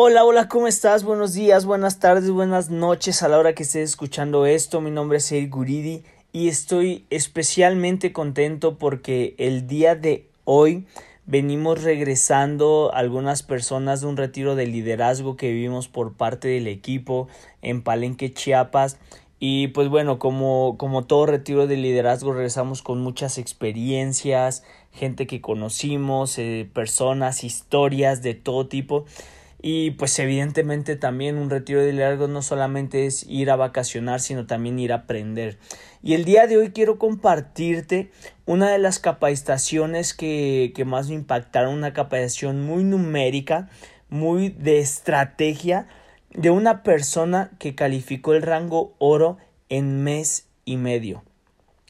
Hola, hola, ¿cómo estás? Buenos días, buenas tardes, buenas noches a la hora que estés escuchando esto. Mi nombre es Eric Guridi y estoy especialmente contento porque el día de hoy venimos regresando algunas personas de un retiro de liderazgo que vivimos por parte del equipo en Palenque, Chiapas. Y pues bueno, como, como todo retiro de liderazgo, regresamos con muchas experiencias, gente que conocimos, eh, personas, historias de todo tipo. Y pues evidentemente también un retiro de liderazgo no solamente es ir a vacacionar, sino también ir a aprender. Y el día de hoy quiero compartirte una de las capacitaciones que, que más me impactaron, una capacitación muy numérica, muy de estrategia de una persona que calificó el rango oro en mes y medio.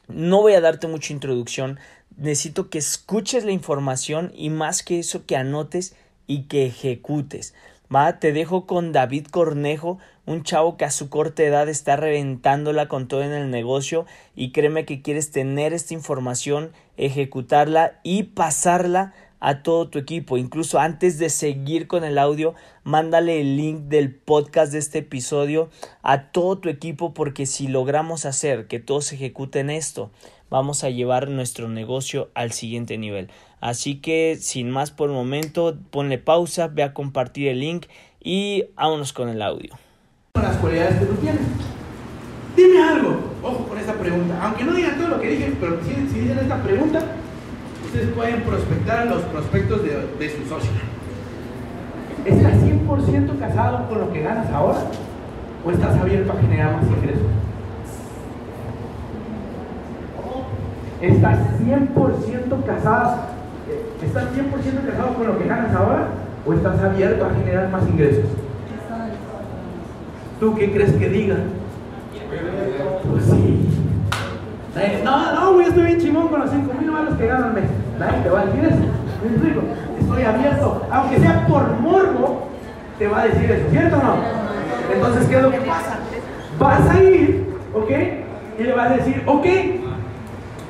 No voy a darte mucha introducción, necesito que escuches la información y más que eso que anotes y que ejecutes. Va, te dejo con David Cornejo, un chavo que a su corta edad está reventándola con todo en el negocio y créeme que quieres tener esta información, ejecutarla y pasarla a todo tu equipo. Incluso antes de seguir con el audio, mándale el link del podcast de este episodio a todo tu equipo porque si logramos hacer que todos ejecuten esto, vamos a llevar nuestro negocio al siguiente nivel. Así que sin más por el momento, ponle pausa, ve a compartir el link y vámonos con el audio. Las cualidades que tú tienes. Dime algo, ojo con esta pregunta, aunque no digan todo lo que dije, pero si, si dicen esta pregunta, ustedes pueden prospectar los prospectos de, de su socio. ¿Estás 100% casado con lo que ganas ahora? ¿O estás abierto a generar más ingresos? ¿Estás 100% casado? ¿Estás 100% casado con lo que ganas ahora? ¿O estás abierto a generar más ingresos? ¿Tú qué crees que diga? Pues sí. No, no, güey, estoy bien chingón con los 5 mil malos que ganan al mes. Te va a decir eso. ¿Me explico? Estoy abierto. Aunque sea por morbo, te va a decir eso. ¿Cierto o no? Entonces, ¿qué es lo que pasa? Vas a ir, ¿ok? Y le vas a decir, ok,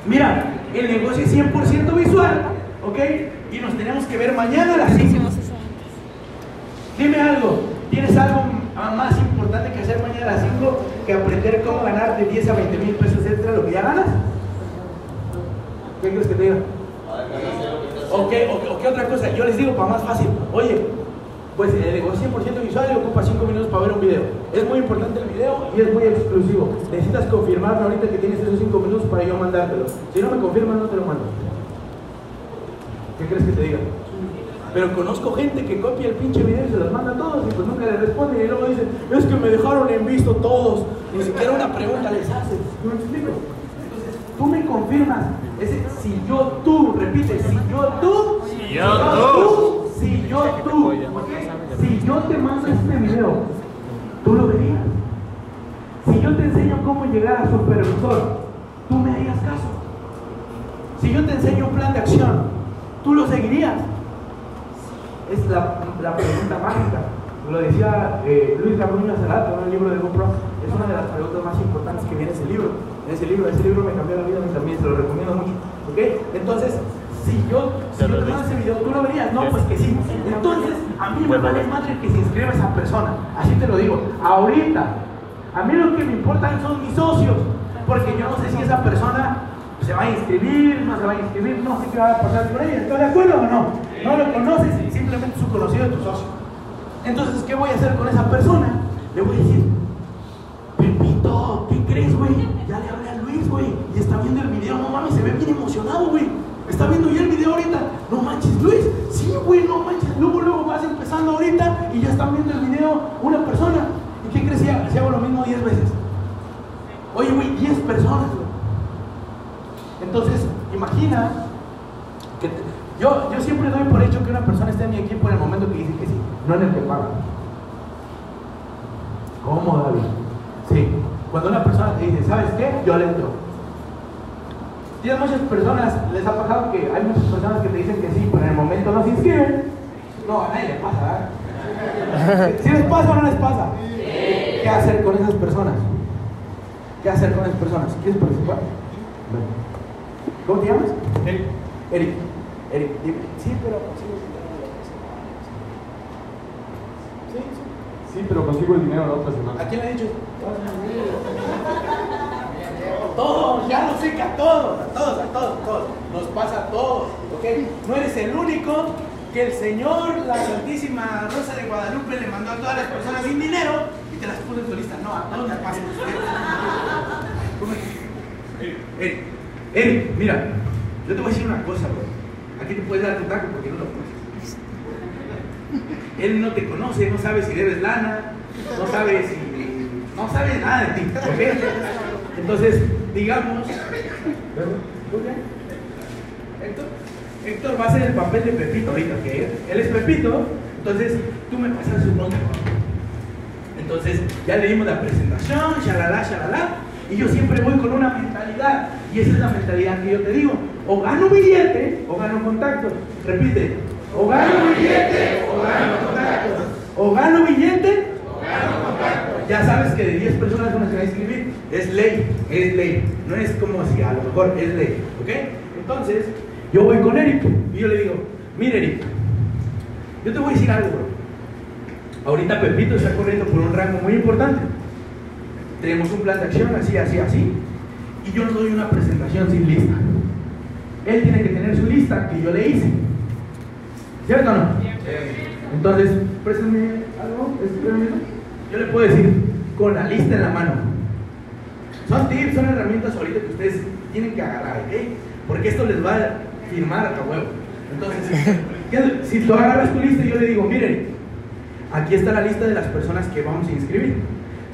mira, el negocio es 100% visual, ¿ok? Y nos tenemos que ver mañana a las 5. Dime algo, ¿tienes algo más importante que hacer mañana a las 5 que aprender cómo ganar de 10 a 20 mil pesos extra lo que ya ganas? ¿Qué crees que te diga? ¿O qué, o, o qué otra cosa? Yo les digo para más fácil, oye, pues el negocio 100% visual y ocupa 5 minutos para ver un video. Es muy importante el video y es muy exclusivo. Necesitas confirmarme ahorita que tienes esos 5 minutos para yo mandártelo. Si no me confirman, no te lo mando. ¿Qué crees que te diga? Pero conozco gente que copia el pinche video y se los manda a todos y pues nunca le responden y luego dicen, es que me dejaron en visto todos. Ni siquiera una pregunta les haces. ¿No me explico? Entonces, tú me confirmas. Ese, si yo tú, repite, si yo tú, Si yo tú. si yo tú. Si yo te mando este video, tú lo verías. Si yo te enseño cómo llegar a supervisor, tú me harías caso. Si yo te enseño un plan de acción, tú lo seguirías. Es la, pregunta mágica. Lo decía eh, Luis Gabriel hace en el libro de GoPro. Es una de las preguntas más importantes que viene en ese libro. En ese libro, ese libro me cambió la vida mí también, se lo recomiendo mucho. ¿Ok? Entonces, si yo, si yo te mando ese video, ¿tú lo verías? No, pues que sí. Entonces, a mí me vale madre que se inscriba esa persona. Así te lo digo. Ahorita, a mí lo que me importan son mis socios. Porque yo no sé si esa persona se va a inscribir, no se va a inscribir, no sé qué va a pasar con ella. ¿Estás de acuerdo o no? No lo conoces, simplemente es un conocido de tu socio. Entonces, ¿qué voy a hacer con esa persona? Le voy a decir, Pepito, ¿qué crees, güey? Ya le hablé a Luis, güey, y está viendo el video, no mames, se ve bien emocionado, güey. Está viendo ya el video ahorita. No manches, Luis, sí, güey, no manches. Luego, luego vas empezando ahorita y ya están viendo el video una persona. ¿Y qué crees si hago, lo mismo 10 veces? Oye, güey, 10 personas, güey. Entonces, imagina que yo, yo siempre doy por hecho que una persona está en mi equipo en el momento que dice que sí, no en el que paga. ¿Cómo, David? Sí. Cuando una persona te dice, ¿sabes qué? Yo le entro. Tienes muchas personas, les ha pasado que hay muchas personas que te dicen que sí, pero en el momento no se inscriben. No, a nadie le pasa, ¿verdad? ¿Sí les pasa o no les pasa? ¿Qué hacer con esas personas? ¿Qué hacer con esas personas? ¿Quieres participar? ¿Cómo te llamas? Eric. Eric. Eric, dime. Sí, pero... sí, Sí, pero consigo el dinero la otra semana. ¿A quién le ha dicho? Todos, ya sé que a todos, a todos, a todos, a todos. Nos pasa a todos, ¿ok? No eres el único que el Señor, la Santísima Rosa de Guadalupe, le mandó a todas las personas sin dinero y te las puso en tu lista. No, a todos les pasa. Eric, Eric, mira, yo te voy a decir una cosa, bro. Aquí te puedes dar tu taco porque no lo conoces. Él no te conoce, no sabe si debes lana, no sabe si. no sabe nada de ti, ¿ok? Entonces, digamos. Héctor, Héctor va a hacer el papel de Pepito ahorita, ¿ok? Él es Pepito, entonces tú me pasas su nombre. Entonces, ya le dimos la presentación, shalala, shalala, y yo siempre voy con una mentalidad, y esa es la mentalidad que yo te digo: o gano billete o gano contacto. Repite: o gano billete o gano contacto. O gano billete. Ya sabes que de 10 personas uno se va a inscribir. Es ley, es ley. No es como si a lo mejor es ley. ¿Ok? Entonces, yo voy con Eric y yo le digo: Mire, Eric, yo te voy a decir algo, bro. Ahorita Pepito está corriendo por un rango muy importante. Tenemos un plan de acción así, así, así. Y yo no doy una presentación sin lista. Él tiene que tener su lista que yo le hice. ¿Cierto o no? Entonces, préstame algo. Yo le puedo decir con la lista en la mano. Son tips, son herramientas ahorita que ustedes tienen que agarrar, ¿ok? Porque esto les va a firmar a huevo. Entonces, si tú agarras tu lista, yo le digo, miren, aquí está la lista de las personas que vamos a inscribir.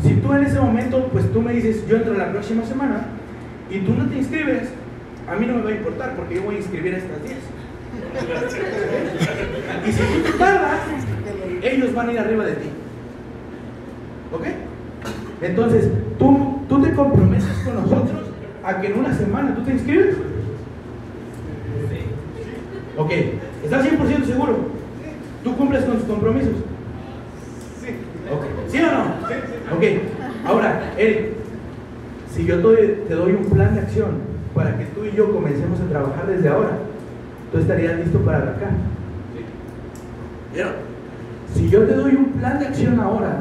Si tú en ese momento, pues tú me dices, yo entro la próxima semana y tú no te inscribes, a mí no me va a importar porque yo voy a inscribir a estas 10. y si tú tardas, ellos van a ir arriba de ti. ¿Ok? Entonces, tú, tú te comprometes con nosotros a que en una semana tú te inscribes. Ok, ¿estás 100% seguro? ¿Tú cumples con tus compromisos? Sí. Okay. ¿Sí o no? Ok, ahora, Eric, si yo te, doy un plan de acción para que tú y yo comencemos a trabajar desde ahora, tú estarías listo para arrancar. ¿Vieron? Si yo te doy un plan de acción ahora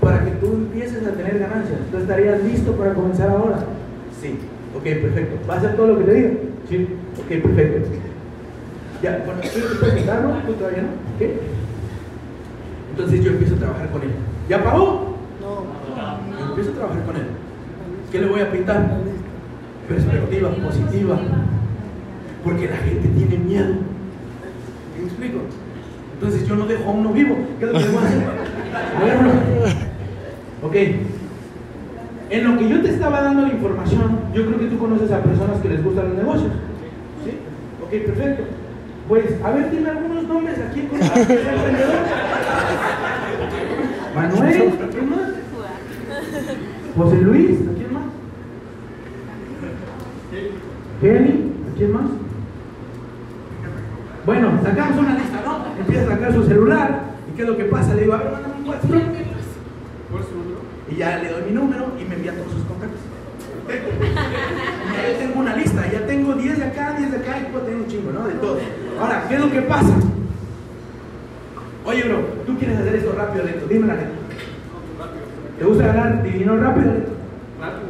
para que tú empieces a tener ganancias, tú estarías listo para comenzar ahora. Sí, ok, perfecto. ¿Va a hacer todo lo que te diga? Sí, ok, perfecto. Ya, bueno, ¿tú puedes quitarlo? ¿Tú todavía no? ¿Qué? Entonces yo empiezo a trabajar con él. ¿Ya pagó? No. Yo empiezo a trabajar con él. ¿Qué le voy a pintar? Perspectiva positiva. Porque la gente tiene miedo. ¿Me explico? Entonces yo no dejo a uno vivo. ¿Qué es lo que le voy a hacer? Bueno, ok. En lo que yo te estaba dando la información, yo creo que tú conoces a personas que les gustan los negocios. ¿Sí? Ok, perfecto. Pues, a ver, dime algunos nombres aquí con emprendedor. Manuel, ¿a quién más? José Luis, ¿a quién más? Kelly, ¿a quién más? Bueno, sacamos una lista, ¿no? Empieza a sacar su celular y ¿qué es lo que pasa? Le digo, a ver, mándame un WhatsApp. ¿Cuál es su número? Y ya le doy mi número y me envía todos sus contactos. Ya tengo una lista, ya tengo 10 de acá, 10 de acá y puedo tener un chingo, ¿no? De todo. Ahora, ¿qué es lo que pasa? Oye, bro, tú quieres hacer esto rápido, lento. Dime la neta. ¿Te gusta ganar dinero rápido, lento? Rápido.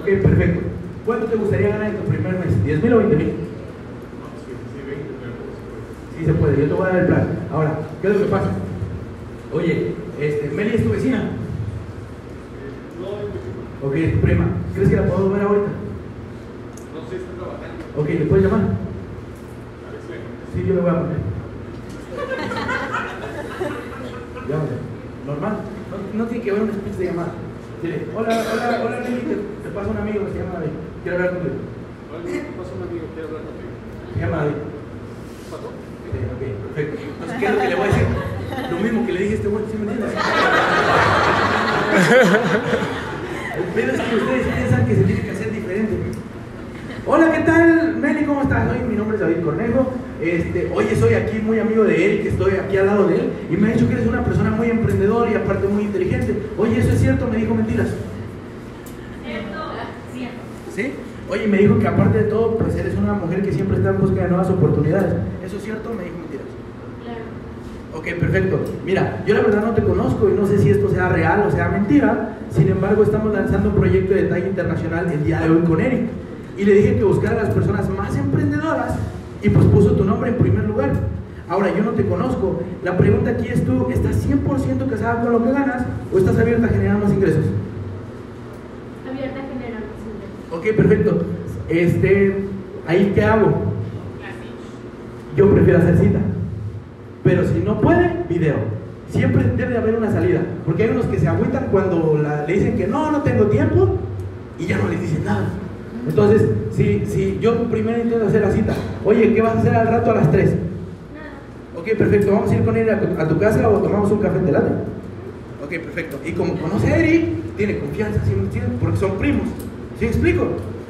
Ok, perfecto. ¿Cuánto te gustaría ganar en tu primer mes? ¿10 mil o 20 mil? Sí, sí, 20, pero Sí se puede, yo te voy a dar el plan. Ahora, ¿qué es lo que pasa? Oye, este, Meli es tu vecina. No, es mi chico. Ok, tu prima. ¿Crees que la puedo ver ahorita? No sé, está trabajando. Ok, ¿le puedes llamar? Sí, yo le voy a poner. Llámale. Normal. No, no tiene que haber un speech de llamada. Dile, hola, hola, hola, Nelly, te, te pasa un amigo que se llama David. Quiero hablar contigo. Oye, pasa un amigo, quiere hablar contigo. Se llama David. ¿Pasó? Ok, ok, perfecto. Entonces, ¿qué es lo que le voy a decir? Lo mismo que le dije a este güey, ¿sí me entiendes? El pedo es que ustedes piensan que se tiene que hacer diferente. Hola, ¿qué tal? Meli, ¿cómo estás? Hoy mi nombre es David Cornejo. Este, oye, soy aquí muy amigo de él, que estoy aquí al lado de él, y me ha dicho que eres una persona muy emprendedora y aparte muy inteligente. Oye, ¿eso es cierto? Me dijo mentiras. ¿Sí? Oye, me dijo que aparte de todo, pues eres una mujer que siempre está en busca de nuevas oportunidades. ¿Eso es cierto? Me dijo mentiras. Ok, perfecto. Mira, yo la verdad no te conozco y no sé si esto sea real o sea mentira. Sin embargo, estamos lanzando un proyecto de talla internacional el día de hoy con Eric. Y le dije que buscara a las personas más emprendedoras y pues puso tu nombre en primer lugar. Ahora, yo no te conozco. La pregunta aquí es tú, ¿estás 100% casada con lo que ganas o estás abierta a generar más ingresos? Abierta a generar más ingresos. Ok, perfecto. Este, ¿ahí qué hago? Yo prefiero hacer cita. Pero si no puede, video. Siempre debe haber una salida. Porque hay unos que se agüitan cuando la- le dicen que no, no tengo tiempo y ya no les dicen nada. Entonces, si, si yo primero intento hacer la cita, oye, ¿qué vas a hacer al rato a las 3? Nada. Ok, perfecto, vamos a ir con él a tu, a tu casa o tomamos un café en late. Ok, perfecto. Y como conoce a Eric, tiene confianza, ¿sí me entiendes? Porque son primos. ¿Sí me explico?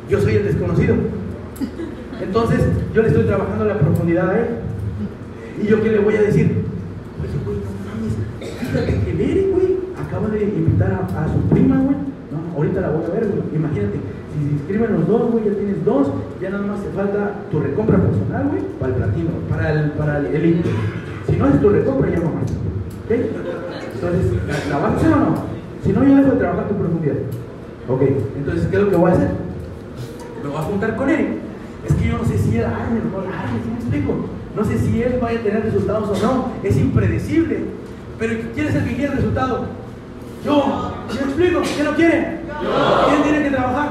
Yo soy el desconocido. Entonces, yo le estoy trabajando la profundidad a él. ¿Y yo qué le voy a decir? Oye, güey, no mames. Fíjate que Eric, güey, acaba de invitar a, su prima, güey. No, ahorita la voy a ver, güey. Imagínate, si se inscriben los dos, güey, ya tienes dos. Ya nada más te falta tu recompra personal, güey, para el platino, para el, para el elite. Si no es tu recompra, ya no más. ¿Ok? Entonces, ¿la, vas a hacer o no? Si no, yo dejo de trabajar tu profundidad. Ok, entonces, ¿qué es lo que voy a hacer? Me voy a juntar con él. Es que yo no sé si él la arme, ¿sí me explico? No sé si él vaya a tener resultados o no. Es impredecible. Pero ¿quién es el que quiere el resultado? Yo. ¿Sí me explico? ¿Quién lo quiere? ¿Quién tiene que trabajar?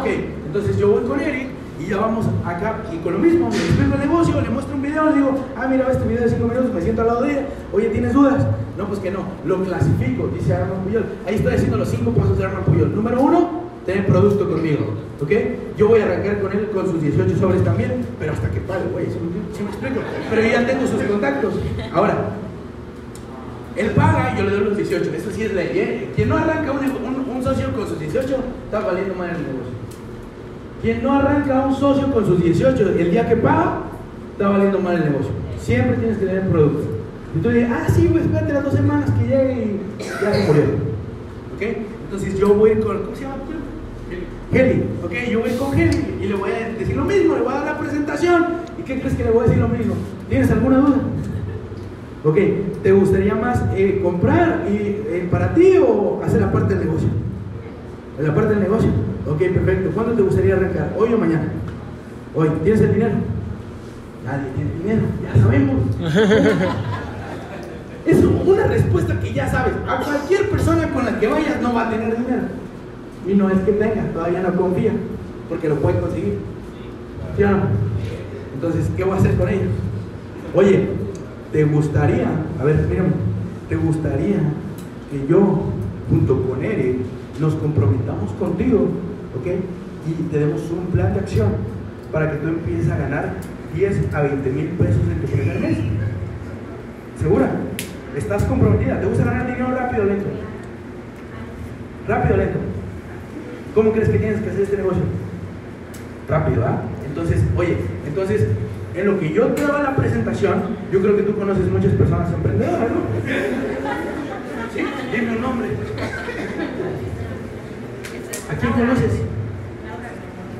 Ok, entonces yo voy con Eric y ya vamos acá y con lo mismo, me explico el negocio, le muestro un video, le digo, ah, mira, este video de 5 minutos, me siento al lado de ella, oye, ¿tienes dudas? No, pues que no, lo clasifico, dice Arman Puyol. Ahí estoy haciendo los 5 pasos de Arman Puyol. Número uno, tener producto conmigo, ¿ok? Yo voy a arrancar con él con sus 18 sobres también, pero hasta que pague, güey, ¿sí, me- sí me explico? Pero yo ya tengo sus contactos. Ahora, él paga y yo le doy los 18. Eso sí es ley. ¿eh? Quien no arranca un, un- socio con sus 18, está valiendo mal el negocio. Quien no arranca un socio con sus 18, el día que paga, está valiendo mal el negocio. Siempre tienes que tener producto. Y tú dices, ah, sí, pues espérate las dos semanas que llegue y ya se murió. ¿Ok? Entonces yo voy con, ¿cómo se llama? Heli, ok, yo voy con Heli y le voy a decir lo mismo, le voy a dar la presentación. ¿Y qué crees que le voy a decir lo mismo? ¿Tienes alguna duda? Ok, ¿te gustaría más eh, comprar y, eh, para ti o hacer la parte del negocio? ¿En la parte del negocio? Ok, perfecto. ¿Cuándo te gustaría arrancar? ¿Hoy o mañana? Hoy. ¿Tienes el dinero? Nadie tiene dinero, ya sabemos. Es una respuesta que ya sabes. A cualquier persona con la que vayas no va a tener dinero. Y no es que tenga, todavía no confía, porque lo puede conseguir. ¿Sí o no? Entonces, ¿qué voy a hacer con ellos? Oye, ¿te gustaría, a ver, mírame, ¿te gustaría que yo, junto con Eric, nos comprometamos contigo, ¿ok? Y te demos un plan de acción para que tú empieces a ganar 10 a 20 mil pesos en tu primer mes. ¿Segura? ¿Estás comprometida? ¿Te gusta ganar dinero rápido o lento? Rápido o lento. ¿Cómo crees que tienes que hacer este negocio? Rápido, ¿ah? Entonces, oye, entonces, en lo que yo te daba la presentación, yo creo que tú conoces muchas personas emprendedoras, ¿no? Sí, dime un nombre. ¿A quién conoces?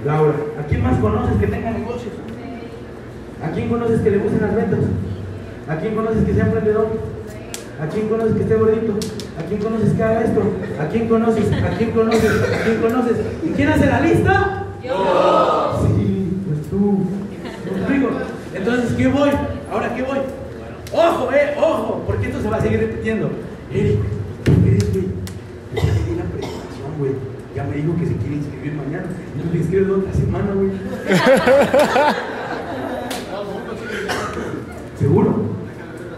Laura. ¿A quién más conoces que tenga negocios? ¿A quién conoces que le gusten las ventas? ¿A quién conoces que sea emprendedor? ¿A quién conoces que esté gordito? ¿A quién conoces que haga esto? ¿A quién conoces? ¿A quién conoces? ¿A quién conoces? ¿Y quién hace la lista? Yo. Sí, pues tú. Entonces, ¿qué voy? ¿Ahora qué voy? Ojo, eh, ojo, porque esto se va a seguir repitiendo. Eric, Eric, güey, ya le di la presentación, güey. Ya me dijo que se quiere inscribir mañana. No me inscribe la otra semana, güey. ¿Seguro?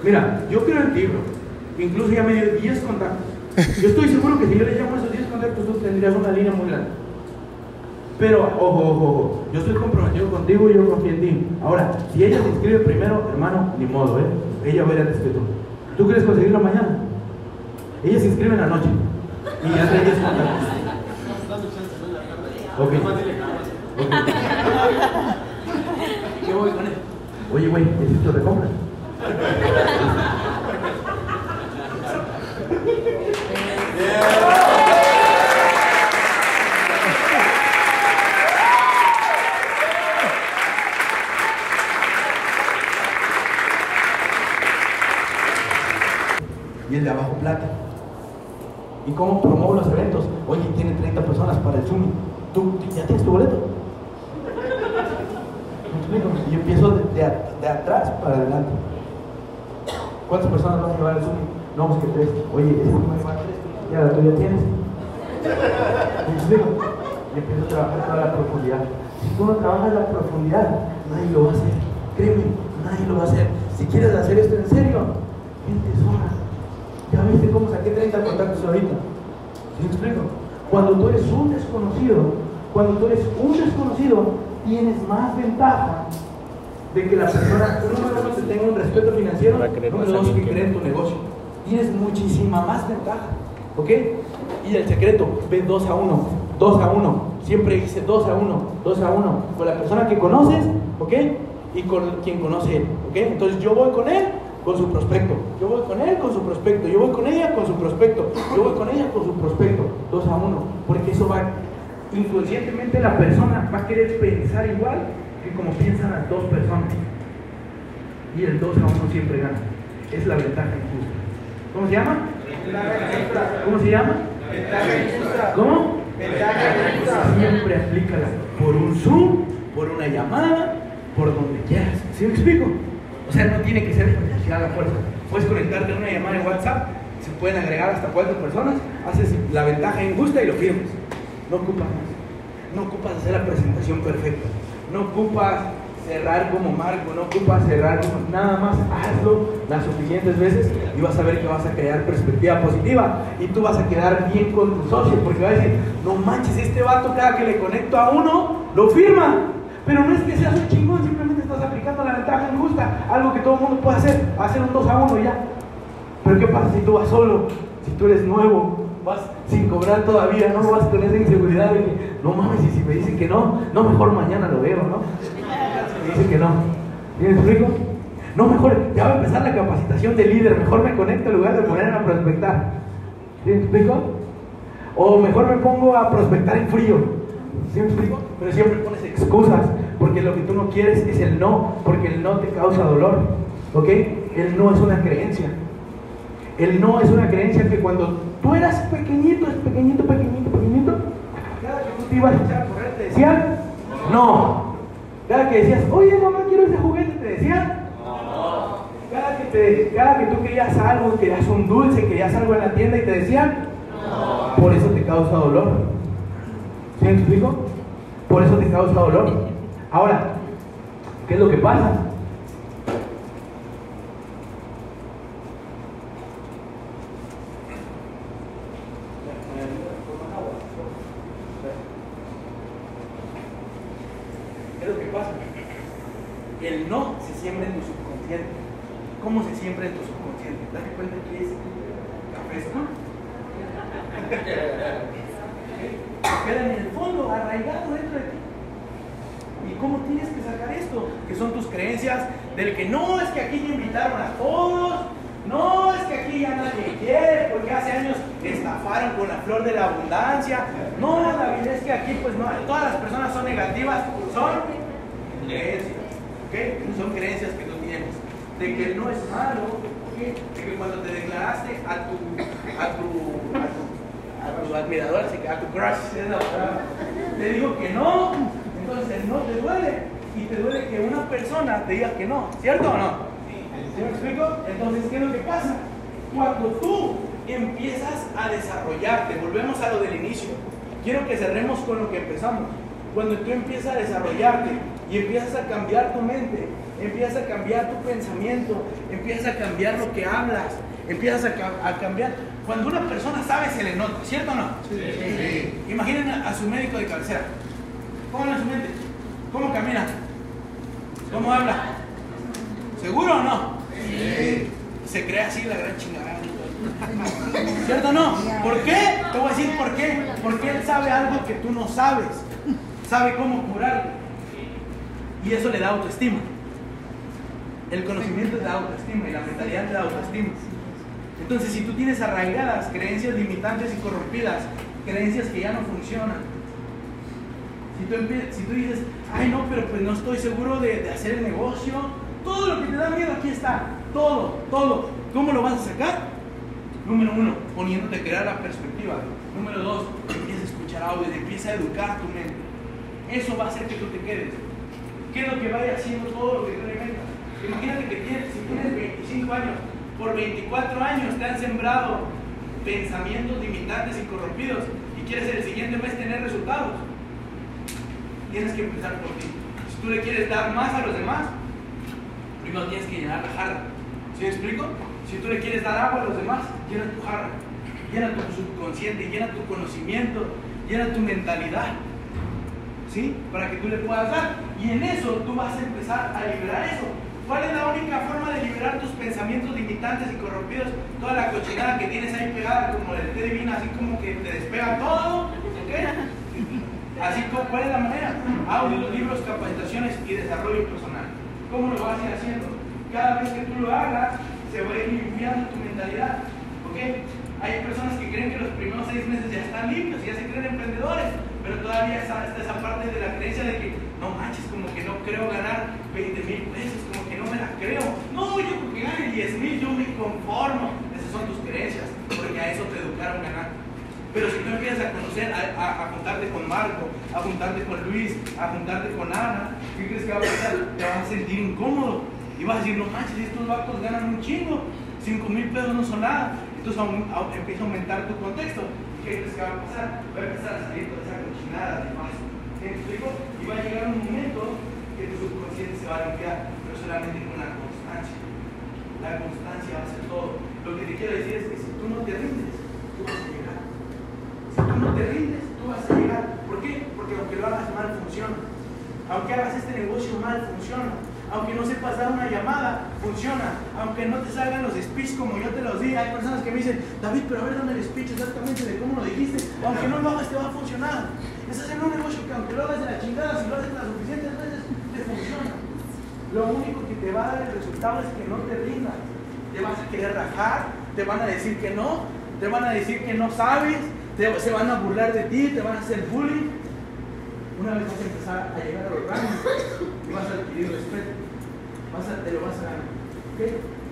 Mira, yo creo en ti, bro. Incluso ya me dio 10 contactos. Yo estoy seguro que si yo le llamo a esos 10 contactos, tú tendrías una línea muy grande. Pero, ojo, ojo, ojo. Yo estoy comprometido contigo y yo confío en ti. Ahora, si ella se inscribe primero, hermano, ni modo, ¿eh? Ella va a ir antes que tú. ¿Tú quieres conseguirlo mañana? Ella se inscribe en la noche. Y ya 10 contactos. Ok. Ok. ¿Qué voy con él? Oye, güey, necesito de compra. y el de abajo plata. ¿Y cómo promuevo los eventos? Oye, tiene 30 personas para el Zoom. ¿Tú ya tienes tu boleto? ¿Me? Y empiezo de, atrás para adelante. ¿Cuántas personas vas a llevar al Zoom? No, pues que tres. Oye, ese no va a tres. Ya la tuya tienes. ¿Me? Y empiezo a trabajar toda la profundidad. Si tú no trabajas la profundidad, nadie lo va a hacer. Créeme, nadie lo va a hacer. Si quieres hacer esto en serio, gente sola. Ya viste cómo saqué 30 contactos ahorita. ¿Sí me explico? Cuando tú eres un desconocido, cuando tú eres un desconocido, tienes más ventaja de que la persona, número uno, te tenga un respeto financiero, número dos, que cree en tu negocio. Tienes muchísima más ventaja, ¿ok? Y el secreto, ve 2 a 1, 2 a 1, siempre dice 2 a 1, 2 a 1, con la persona que conoces, ¿ok? Y con quien conoce él, ¿ok? Entonces yo voy con él, con su prospecto, yo voy con él con su prospecto, yo voy con ella con su prospecto, yo voy con ella con su prospecto, 2 a 1, porque eso va, inconscientemente la persona va a querer pensar igual que como piensan las dos personas. Y el 2 a 1 siempre gana. Es la ventaja injusta. ¿Cómo se llama? ¿Cómo se llama? ¿Cómo? Siempre aplícala. Por un Zoom, por una llamada, por donde quieras. ¿Sí me explico? O sea, no tiene que ser presencial la fuerza. Puedes conectarte a una llamada de WhatsApp, se pueden agregar hasta cuatro personas, haces la ventaja injusta y lo firmas. No ocupas más. No ocupas hacer la presentación perfecta. No ocupas cerrar como Marco, no ocupas cerrar como nada más hazlo las suficientes veces y vas a ver que vas a crear perspectiva positiva y tú vas a quedar bien con tu socio porque va a decir, no manches, este vato cada que le conecto a uno, lo firma. Pero no es que seas un chingón, simplemente estás aplicando la ventaja injusta, algo que todo el mundo puede hacer, hacer un 2 a 1 ya. Pero ¿qué pasa si tú vas solo? Si tú eres nuevo, vas sin cobrar todavía, no vas con esa inseguridad de que, no mames, y si me dicen que no, no, mejor mañana lo veo, ¿no? Si me dicen que no. ¿Sí me explico? No, mejor, ya va a empezar la capacitación de líder, mejor me conecto en lugar de poner a prospectar. ¿Sí me explico? O mejor me pongo a prospectar en frío. ¿Sí me explico? Pero siempre excusas, porque lo que tú no quieres es el no, porque el no te causa dolor. ¿Ok? El no es una creencia. El no es una creencia que cuando tú eras pequeñito, pequeñito, pequeñito, pequeñito, cada que tú te ibas a echar a correr te decían no. Cada que decías, oye mamá, quiero ese juguete, te decían cada que, te, cada que tú querías algo, querías un dulce, querías algo en la tienda y te decían, por eso te causa dolor. ¿Sí me explico? Por eso te causa dolor. Ahora, ¿qué es lo que pasa? ¿Qué es lo que pasa? El no se siembra en tu subconsciente. ¿Cómo se siembra en tu subconsciente? Date cuenta que es café, ¿no? Se quedan en el fondo, arraigados dentro de ti. ¿Y cómo tienes que sacar esto? Que son tus creencias del que no es que aquí ya invitaron a todos, no es que aquí ya nadie quiere, porque hace años estafaron con la flor de la abundancia. No, David, es que aquí pues no, todas las personas son negativas, son creencias. Son creencias que tú tienes. De que no es malo. De que cuando te declaraste a tu, a tu, a tu, a tu admirador, así que a tu crush, es la palabra, te digo que no, entonces no te duele. Y te duele que una persona te diga que no, ¿cierto o no? ¿Sí me explico? Entonces, ¿qué es lo que pasa? Cuando tú empiezas a desarrollarte, volvemos a lo del inicio, quiero que cerremos con lo que empezamos. Cuando tú empiezas a desarrollarte y empiezas a cambiar tu mente, empiezas a cambiar tu pensamiento, empiezas a cambiar lo que hablas, empiezas a, ca- a cambiar. Cuando una persona sabe, se le nota, ¿cierto o no? Sí. Imaginen a, a su médico de cabecera. Pónganlo en su mente. ¿Cómo camina? ¿Cómo habla? ¿Seguro o no? Sí. Se cree así la gran chingada. ¿Cierto o no? ¿Por qué? Te voy a decir por qué. Porque él sabe algo que tú no sabes. Sabe cómo curarlo. Y eso le da autoestima. El conocimiento te da autoestima y la mentalidad te da autoestima. Entonces, si tú tienes arraigadas creencias limitantes y corrompidas, creencias que ya no funcionan, si tú, si tú dices, ay no, pero pues no estoy seguro de, de hacer el negocio, todo lo que te da miedo aquí está, todo, todo. ¿Cómo lo vas a sacar? Número uno, poniéndote a crear la perspectiva. Número dos, empieza a escuchar audio, empieza a educar tu mente. Eso va a hacer que tú te quedes. ¿Qué es lo que vaya haciendo todo lo que tú inventas? Imagínate que tienes, si tienes 25 años, por 24 años te han sembrado pensamientos limitantes y corrompidos y quieres el siguiente mes tener resultados. Tienes que empezar por ti. Si tú le quieres dar más a los demás, primero tienes que llenar la jarra. ¿Sí me explico? Si tú le quieres dar agua a los demás, llena tu jarra, llena tu subconsciente, llena tu conocimiento, llena tu mentalidad. ¿Sí? Para que tú le puedas dar. Y en eso tú vas a empezar a liberar eso. ¿Cuál es la única forma de liberar tus pensamientos limitantes y corrompidos? Toda la cochinada que tienes ahí pegada como el té divina, así como que te despega todo. ¿Ok? Así ¿cuál es la manera? Audios, libros, capacitaciones y desarrollo personal. ¿Cómo lo vas a ir haciendo? Cada vez que tú lo hagas, se va a ir limpiando tu mentalidad. ¿Ok? Hay personas que creen que los primeros seis meses ya están limpios, ya se creen emprendedores, pero todavía está, esa parte de la creencia de que no manches, como que no creo ganar 20 mil pesos, como que no me la creo. No, yo porque gane 10 mil, yo me conformo. Esas son tus creencias, porque a eso te educaron ganar. Pero si tú empiezas a conocer, a, a, juntarte con Marco, a juntarte con Luis, a juntarte con Ana, ¿qué crees que va a pasar? Te vas a sentir incómodo y vas a decir, no manches, estos vacos ganan un chingo, 5 mil pesos no son nada. Entonces empieza a aumentar tu contexto. ¿Qué crees que va a pasar? Va a empezar a salir toda esa cochinada de más. ¿Me explico? Y va a llegar un momento que tu subconsciente se va a limpiar, pero solamente con la constancia. La constancia va a ser todo. Lo que te quiero decir es que si tú no te rindes, tú vas a llegar. Si tú no te rindes, tú vas a llegar. ¿Por qué? Porque aunque lo hagas mal, funciona. Aunque hagas este negocio mal, funciona. Aunque no sepas dar una llamada, funciona. Aunque no te salgan los speech como yo te los di. Hay personas que me dicen, David, pero a ver, dame el speech exactamente de cómo lo dijiste. Aunque no lo hagas, te va a funcionar. Estás en un negocio que aunque lo hagas de la chingada, si lo haces las suficientes veces, te funciona. Lo único que te va a dar el resultado es que no te rindas. Te vas a querer rajar, te van a decir que no, te van a decir que no sabes, se van a burlar de ti, te van a hacer bullying. Una vez vas a empezar a llegar a los rangos vas a adquirir respeto, vas a, te lo vas a ganar.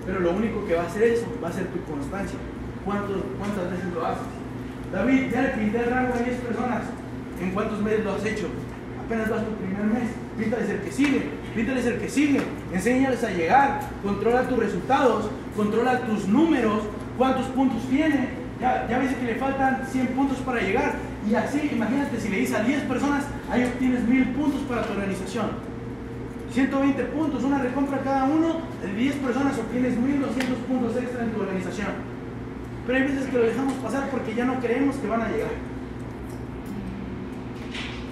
Pero lo único que va a hacer eso va a ser tu constancia. ¿Cuántos, ¿Cuántas veces lo haces? David, ya le pinté el rango a 10 personas. ¿En cuántos meses lo has hecho? Apenas vas tu primer mes. Píntales el que sigue, píntales el que sigue. Enséñales a llegar. Controla tus resultados, controla tus números, cuántos puntos tiene. Ya, ya ves que le faltan 100 puntos para llegar. Y así, imagínate, si le dices a 10 personas, ahí obtienes 1000 puntos para tu organización. 120 puntos, una recompra cada uno, de 10 personas obtienes 1200 puntos extra en tu organización. Pero hay veces que lo dejamos pasar porque ya no creemos que van a llegar.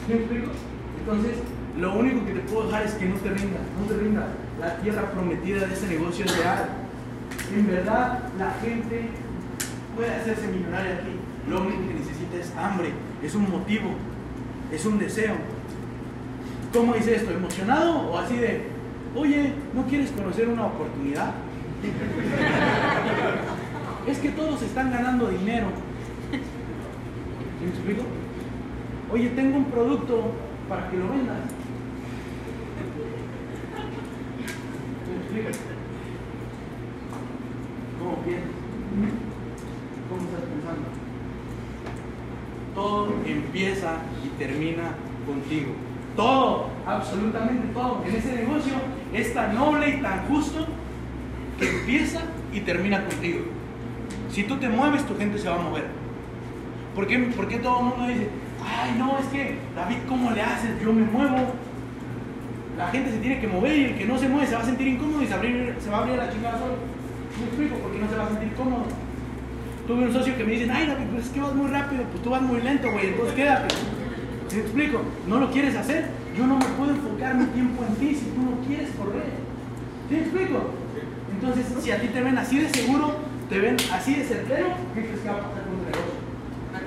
¿Me explico? Entonces, lo único que te puedo dejar es que no te rindas, no te rindas. La tierra prometida de ese negocio es real. En verdad, la gente puede hacerse millonaria aquí. Lo único que necesita es hambre, es un motivo, es un deseo. ¿Cómo dice esto? ¿Emocionado o así de, oye, ¿no quieres conocer una oportunidad? es que todos están ganando dinero. ¿Me explico? Oye, tengo un producto para que lo vendas. ¿Me explico? ¿Cómo piensas? ¿Cómo estás pensando? Todo empieza y termina contigo. Todo, absolutamente todo. En ese negocio es tan noble y tan justo que empieza y termina contigo. Si tú te mueves, tu gente se va a mover. ¿Por qué, todo el mundo dice, ay no, es que David, ¿cómo le haces? Yo me muevo. La gente se tiene que mover y el que no se mueve se va a sentir incómodo y se, abrir, se va a abrir la chingada solo. ¿Me explico? Porque no se va a sentir cómodo. Tuve un socio que me dice, ay David, pues es que vas muy rápido, pues tú vas muy lento, güey, entonces quédate. ¿Me explico? ¿No lo quieres hacer? Yo no me puedo enfocar mi tiempo en ti si tú no quieres correr. ¿Sí me explico? Entonces, si a ti te ven así de seguro, te ven así de certero, ¿qué crees que va a pasar con tu negocio?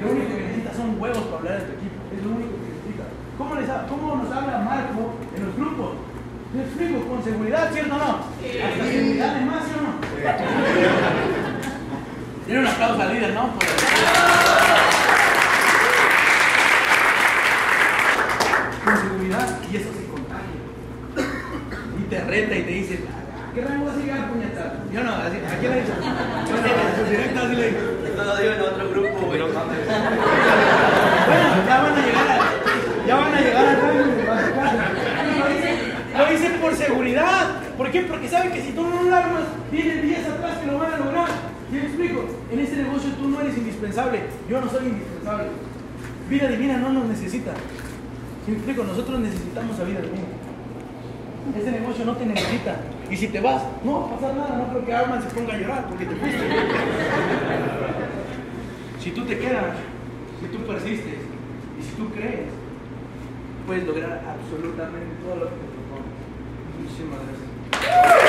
Lo único que necesitas son huevos para hablar de tu equipo. Es lo único que necesitas. ¿Cómo, les, ¿Cómo nos habla Marco en los grupos? ¿Me explico? Con seguridad, ¿cierto o no? Hasta seguridad de más, ¿sí o no? Tiene un aplauso al líder, ¿no? Por- Y eso se contagia. Y te reta y te dice, ¿a qué rango vas a llegar, puñetas? Yo no, así, ¿a qué le he dicho? Yo no, a sus directas así le digo. Bueno, ya van a llegar a, ya van a llegar acá. Lo hice, por seguridad. ¿Por qué? Porque saben que si tú no lo armas, vienen 10 atrás que lo van a lograr. ¿Sí me explico? En este negocio tú no eres indispensable. Yo no soy indispensable. Vida divina no nos necesita. ¿Sí me explico? Nosotros necesitamos a vida divina. Ese negocio no te necesita. Y si te vas, no va a pasar nada. No creo que Arman se ponga a llorar porque te fuiste. Si tú te quedas, si tú persistes y si tú crees, puedes lograr absolutamente todo lo que te propones. Muchísimas gracias.